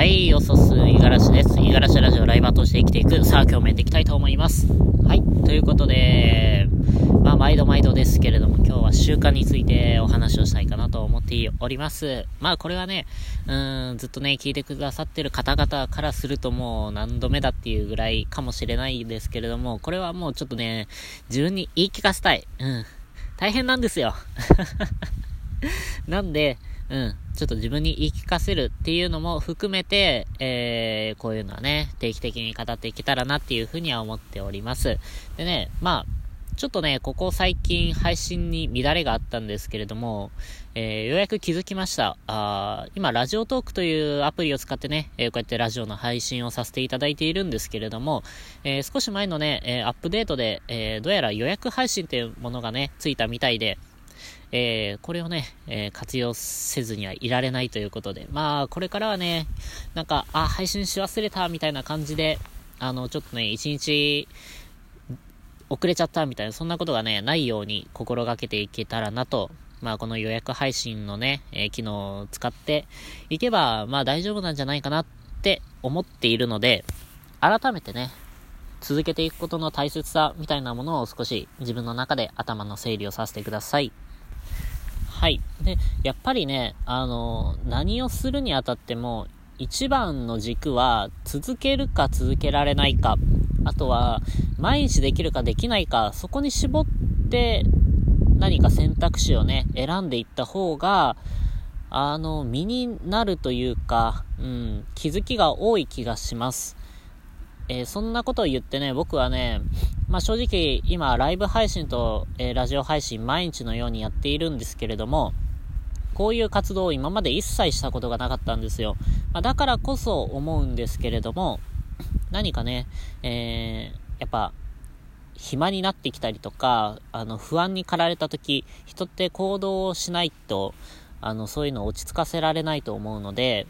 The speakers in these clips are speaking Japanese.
はい、おそす、いがらしです。いがらしラジオライバーとして生きていく。さあ、今日もやっていきたいと思います。はい、ということで、まあ、毎度毎度ですけれども、今日は習慣についてお話をしたいかなと思っております。まあ、これはね、うん、ずっとね、聞いてくださってる方々からするともう何度目だっていうぐらいかもしれないですけれども、これはもうちょっとね、自分に言い聞かせたい。うん。大変なんですよ。なんで、うん、ちょっと自分に言い聞かせるっていうのも含めて、えー、こういうのはね、定期的に語っていけたらなっていうふうには思っております。でね、まあ、ちょっとね、ここ最近配信に乱れがあったんですけれども、えー、ようやく気づきました。あ今、ラジオトークというアプリを使ってね、えー、こうやってラジオの配信をさせていただいているんですけれども、えー、少し前のね、えアップデートで、えどうやら予約配信というものがね、ついたみたいで、えー、これをね、えー、活用せずにはいられないということで、まあ、これからはね、なんか、あ、配信し忘れたみたいな感じで、あの、ちょっとね、一日、遅れちゃったみたいな、そんなことがね、ないように心がけていけたらなと、まあ、この予約配信のね、えー、機能を使っていけば、まあ、大丈夫なんじゃないかなって思っているので、改めてね、続けていくことの大切さみたいなものを少し自分の中で頭の整理をさせてください。はい。で、やっぱりね、あの、何をするにあたっても、一番の軸は、続けるか続けられないか、あとは、毎日できるかできないか、そこに絞って、何か選択肢をね、選んでいった方が、あの、身になるというか、うん、気づきが多い気がします。えー、そんなことを言ってね、僕はね、まあ、正直今ライブ配信と、えー、ラジオ配信毎日のようにやっているんですけれども、こういう活動を今まで一切したことがなかったんですよ。まあ、だからこそ思うんですけれども、何かね、えー、やっぱ、暇になってきたりとか、あの、不安に駆られた時、人って行動をしないと、あの、そういうのを落ち着かせられないと思うので、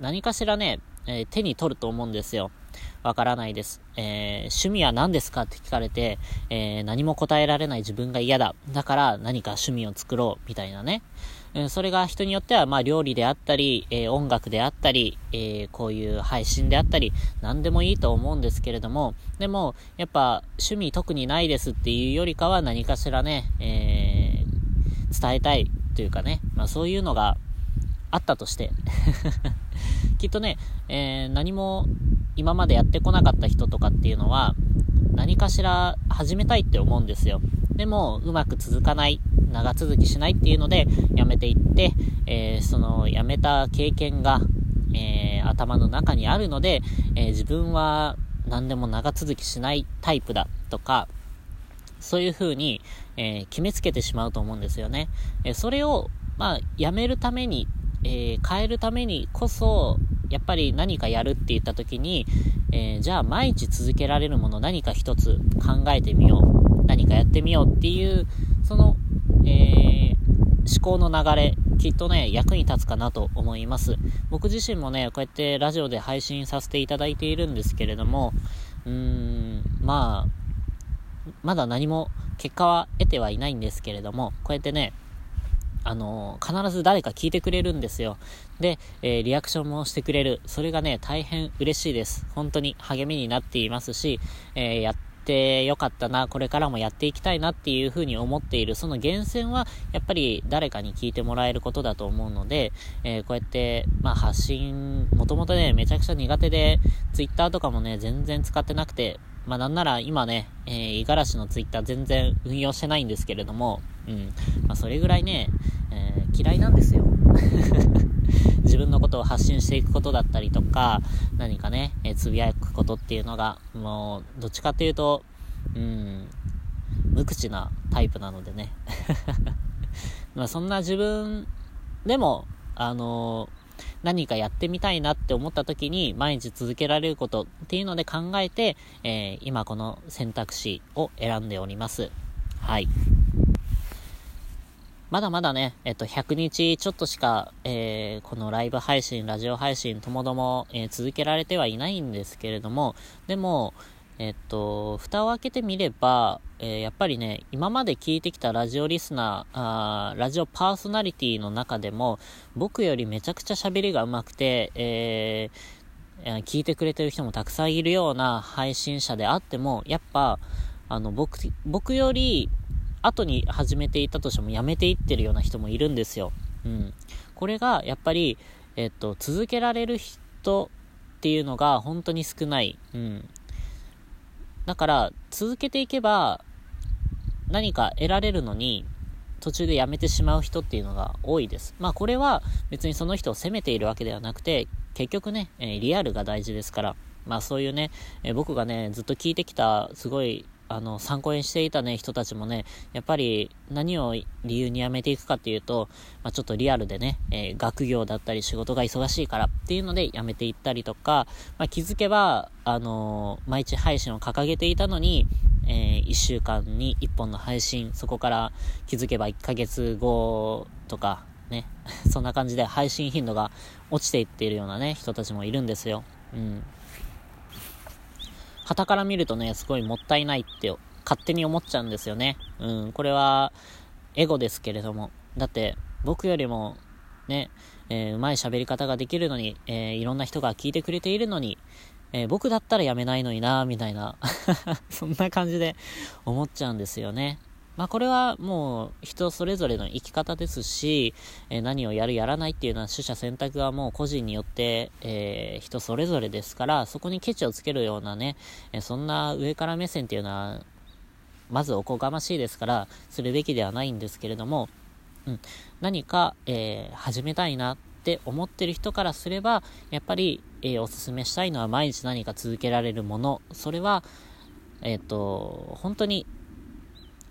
何かしらね、えー、手に取ると思うんですよ。わからないです。えー、趣味は何ですかって聞かれて、えー、何も答えられない自分が嫌だ。だから何か趣味を作ろう、みたいなね。えそれが人によっては、まあ、料理であったり、え音楽であったり、えこういう配信であったり、何でもいいと思うんですけれども、でも、やっぱ、趣味特にないですっていうよりかは何かしらね、え伝えたいというかね、まあ、そういうのがあったとして きっとね、えー、何も今までやってこなかった人とかっていうのは、何かしら始めたいって思うんですよ。でも、うまく続かない、長続きしないっていうので、やめていって、えー、その、やめた経験が、えー、頭の中にあるので、えー、自分は何でも長続きしないタイプだとか、そういう風に、え決めつけてしまうと思うんですよね。えそれを、まあ、やめるために、え変えるためにこそ、やっぱり何かやるって言った時に、えー、じゃあ毎日続けられるもの何か一つ考えてみよう。何かやってみようっていう、その、えー、思考の流れ、きっとね、役に立つかなと思います。僕自身もね、こうやってラジオで配信させていただいているんですけれども、うーん、まあ、まだ何も結果は得てはいないんですけれども、こうやってね、あの、必ず誰か聞いてくれるんですよ。で、えー、リアクションもしてくれる。それがね、大変嬉しいです。本当に励みになっていますし、えー、やってよかったな、これからもやっていきたいなっていうふうに思っている。その源泉は、やっぱり誰かに聞いてもらえることだと思うので、えこうやって、まあ発信、もともとね、めちゃくちゃ苦手で、Twitter とかもね、全然使ってなくて、まあなんなら今ね、えー、五十嵐のツイッター全然運用してないんですけれども、うん。まあそれぐらいね、えー、嫌いなんですよ。自分のことを発信していくことだったりとか、何かね、えー、つぶやくことっていうのが、もう、どっちかっていうと、うん、無口なタイプなのでね。まあそんな自分でも、あのー何かやってみたいなって思った時に毎日続けられることっていうので考えて、えー、今この選択肢を選んでおります。はい。まだまだね、えっと、100日ちょっとしか、えー、このライブ配信、ラジオ配信ともども、えー、続けられてはいないんですけれども、でも、えっと、蓋を開けてみれば、えー、やっぱりね、今まで聞いてきたラジオリスナー、あーラジオパーソナリティの中でも、僕よりめちゃくちゃ喋りが上手くて、えー、聞いてくれてる人もたくさんいるような配信者であっても、やっぱ、あの、僕、僕より後に始めていたとしてもやめていってるような人もいるんですよ。うん。これが、やっぱり、えっと、続けられる人っていうのが本当に少ない。うん。だから、続けていけば、何か得られるのに、途中でやめてしまう人っていうのが多いです。まあこれは別にその人を責めているわけではなくて、結局ね、え、リアルが大事ですから、まあそういうね、え、僕がね、ずっと聞いてきた、すごいあの、参考にしていたね、人たちもね、やっぱり何を理由に辞めていくかっていうと、まあ、ちょっとリアルでね、えー、学業だったり仕事が忙しいからっていうので辞めていったりとか、まあ、気づけば、あのー、毎日配信を掲げていたのに、えー、1週間に1本の配信、そこから気づけば1ヶ月後とか、ね、そんな感じで配信頻度が落ちていっているようなね、人たちもいるんですよ。うん。旗から見るとね、すごいもったいないって勝手に思っちゃうんですよね。うん、これはエゴですけれども。だって、僕よりもね、えー、うまい喋り方ができるのに、えー、いろんな人が聞いてくれているのに、えー、僕だったらやめないのになみたいな そんな感じで思っちゃうんですよね。まあこれはもう人それぞれの生き方ですし、えー、何をやるやらないっていうのは取捨選択はもう個人によって、えー、人それぞれですから、そこにケチをつけるようなね、え、そんな上から目線っていうのは、まずおこがましいですから、するべきではないんですけれども、うん、何か、え始めたいなって思ってる人からすれば、やっぱり、えおすすめしたいのは毎日何か続けられるもの、それは、えっ、と、本当に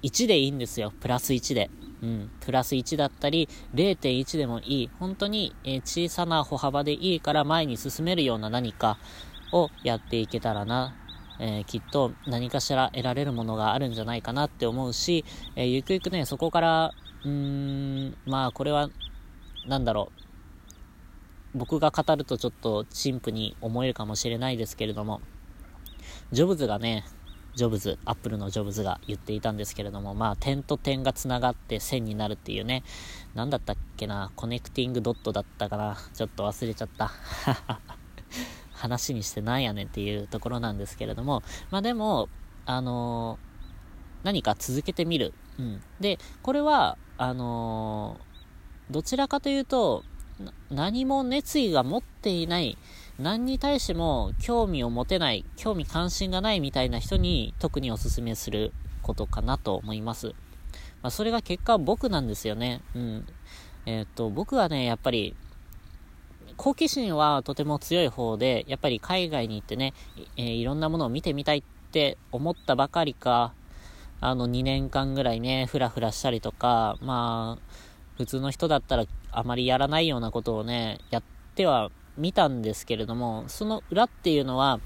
1でいいんですよ。プラス1で。うん。プラス1だったり、0.1でもいい。本当に、えー、小さな歩幅でいいから前に進めるような何かをやっていけたらな。えー、きっと何かしら得られるものがあるんじゃないかなって思うし、えー、ゆくゆくね、そこから、うーん、まあこれは、なんだろう。僕が語るとちょっと陳腐に思えるかもしれないですけれども、ジョブズがね、ジョブズ、アップルのジョブズが言っていたんですけれども、まあ、点と点が繋がって線になるっていうね、なんだったっけな、コネクティングドットだったかな、ちょっと忘れちゃった。話にしてなんやねんっていうところなんですけれども、まあでも、あのー、何か続けてみる。うん。で、これは、あのー、どちらかというと、何も熱意が持っていない、何に対しても興味を持てない、興味関心がないみたいな人に特にお勧めすることかなと思います。まあ、それが結果僕なんですよね。うん。えー、っと、僕はね、やっぱり、好奇心はとても強い方で、やっぱり海外に行ってね、えー、いろんなものを見てみたいって思ったばかりか、あの2年間ぐらいね、ふらふらしたりとか、まあ、普通の人だったらあまりやらないようなことをね、やっては見たんですけれども、その裏っていうのは、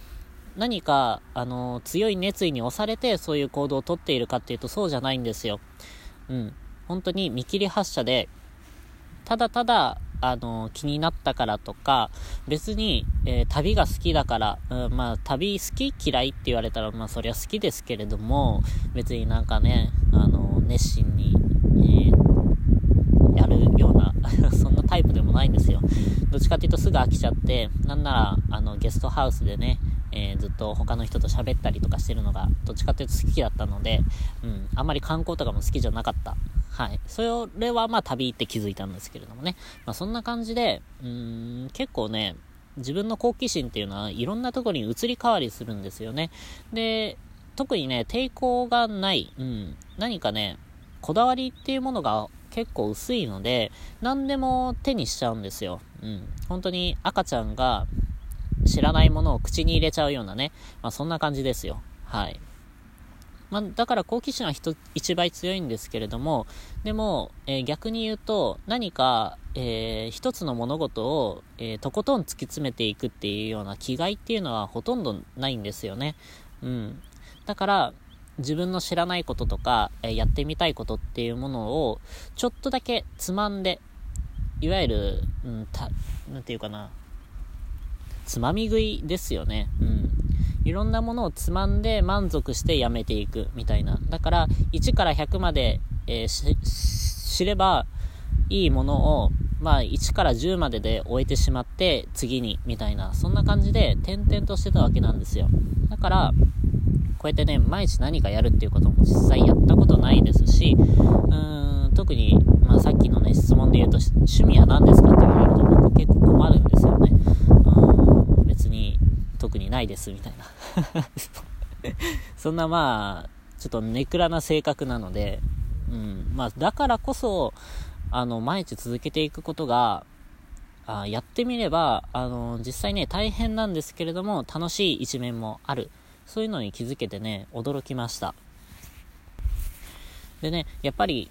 何か、あの、強い熱意に押されてそういう行動をとっているかっていうとそうじゃないんですよ。うん。本当に見切り発車で、ただただ、あの、気になったからとか、別に、えー、旅が好きだから、うん、まあ、旅好き嫌いって言われたら、まあ、そりゃ好きですけれども、別になんかね、あの、熱心に、えー、タイプでもないんですよ。どっちかっていうとすぐ飽きちゃって、なんなら、あの、ゲストハウスでね、えー、ずっと他の人と喋ったりとかしてるのが、どっちかっていうと好きだったので、うん、あんまり観光とかも好きじゃなかった。はい。それはまあ旅行って気づいたんですけれどもね。まあそんな感じで、うん、結構ね、自分の好奇心っていうのはいろんなところに移り変わりするんですよね。で、特にね、抵抗がない、うん、何かね、こだわりっていうものが結構薄いので、何でも手にしちゃうんですよ。うん。本当に赤ちゃんが知らないものを口に入れちゃうようなね、まあそんな感じですよ。はい。まあ、だから好奇心は人一倍強いんですけれども、でも、えー、逆に言うと、何か、えー、一つの物事を、えー、とことん突き詰めていくっていうような気概っていうのはほとんどないんですよね。うん。だから、自分の知らないこととか、え、やってみたいことっていうものを、ちょっとだけつまんで、いわゆる、うん、た、なんていうかな、つまみ食いですよね。うん。いろんなものをつまんで満足してやめていくみたいな。だから、1から100まで、えー、知ればいいものを、まあ、1から10までで終えてしまって、次に、みたいな、そんな感じで、点々としてたわけなんですよ。だから、こうやってね、毎日何かやるっていうことも実際やったことないですし、うーん、特に、まあ、さっきのね、質問で言うと、趣味は何ですかって言われると僕結構困るんですよね。うん、別に、特にないです、みたいな。そんなまあ、ちょっとネクラな性格なので、うん、まあ、だからこそ、あの、毎日続けていくことが、あやってみれば、あの、実際ね、大変なんですけれども、楽しい一面もある。そういうのに気づけてね、驚きました。でね、やっぱり、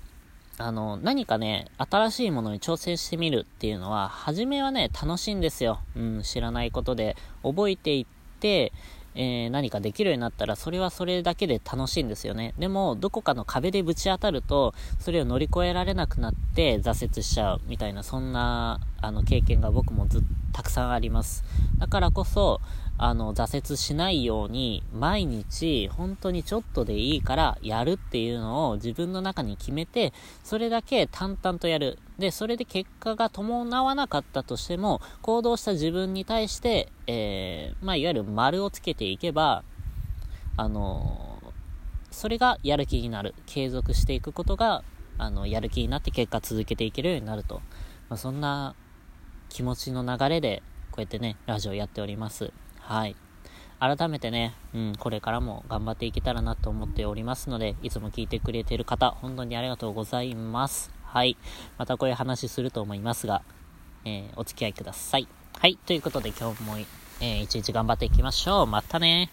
あの、何かね、新しいものに挑戦してみるっていうのは、初めはね、楽しいんですよ。うん、知らないことで、覚えていって、えー、何かできるようになったら、それはそれだけで楽しいんですよね。でも、どこかの壁でぶち当たると、それを乗り越えられなくなって挫折しちゃうみたいな、そんな、あの、経験が僕もずたくさんあります。だからこそ、あの、挫折しないように、毎日、本当にちょっとでいいからやるっていうのを自分の中に決めて、それだけ淡々とやる。で、それで結果が伴わなかったとしても、行動した自分に対して、えー、まあ、いわゆる丸をつけていけば、あのそれがやる気になる。継続していくことが、あの、やる気になって結果続けていけるようになると。まあ、そんな気持ちの流れで、こうやってね、ラジオやっております。はい。改めてね、うん、これからも頑張っていけたらなと思っておりますので、いつも聞いてくれてる方、本当にありがとうございます。はい。またこういう話すると思いますが、えー、お付き合いください。はい。ということで今日も、えー、一日頑張っていきましょう。またね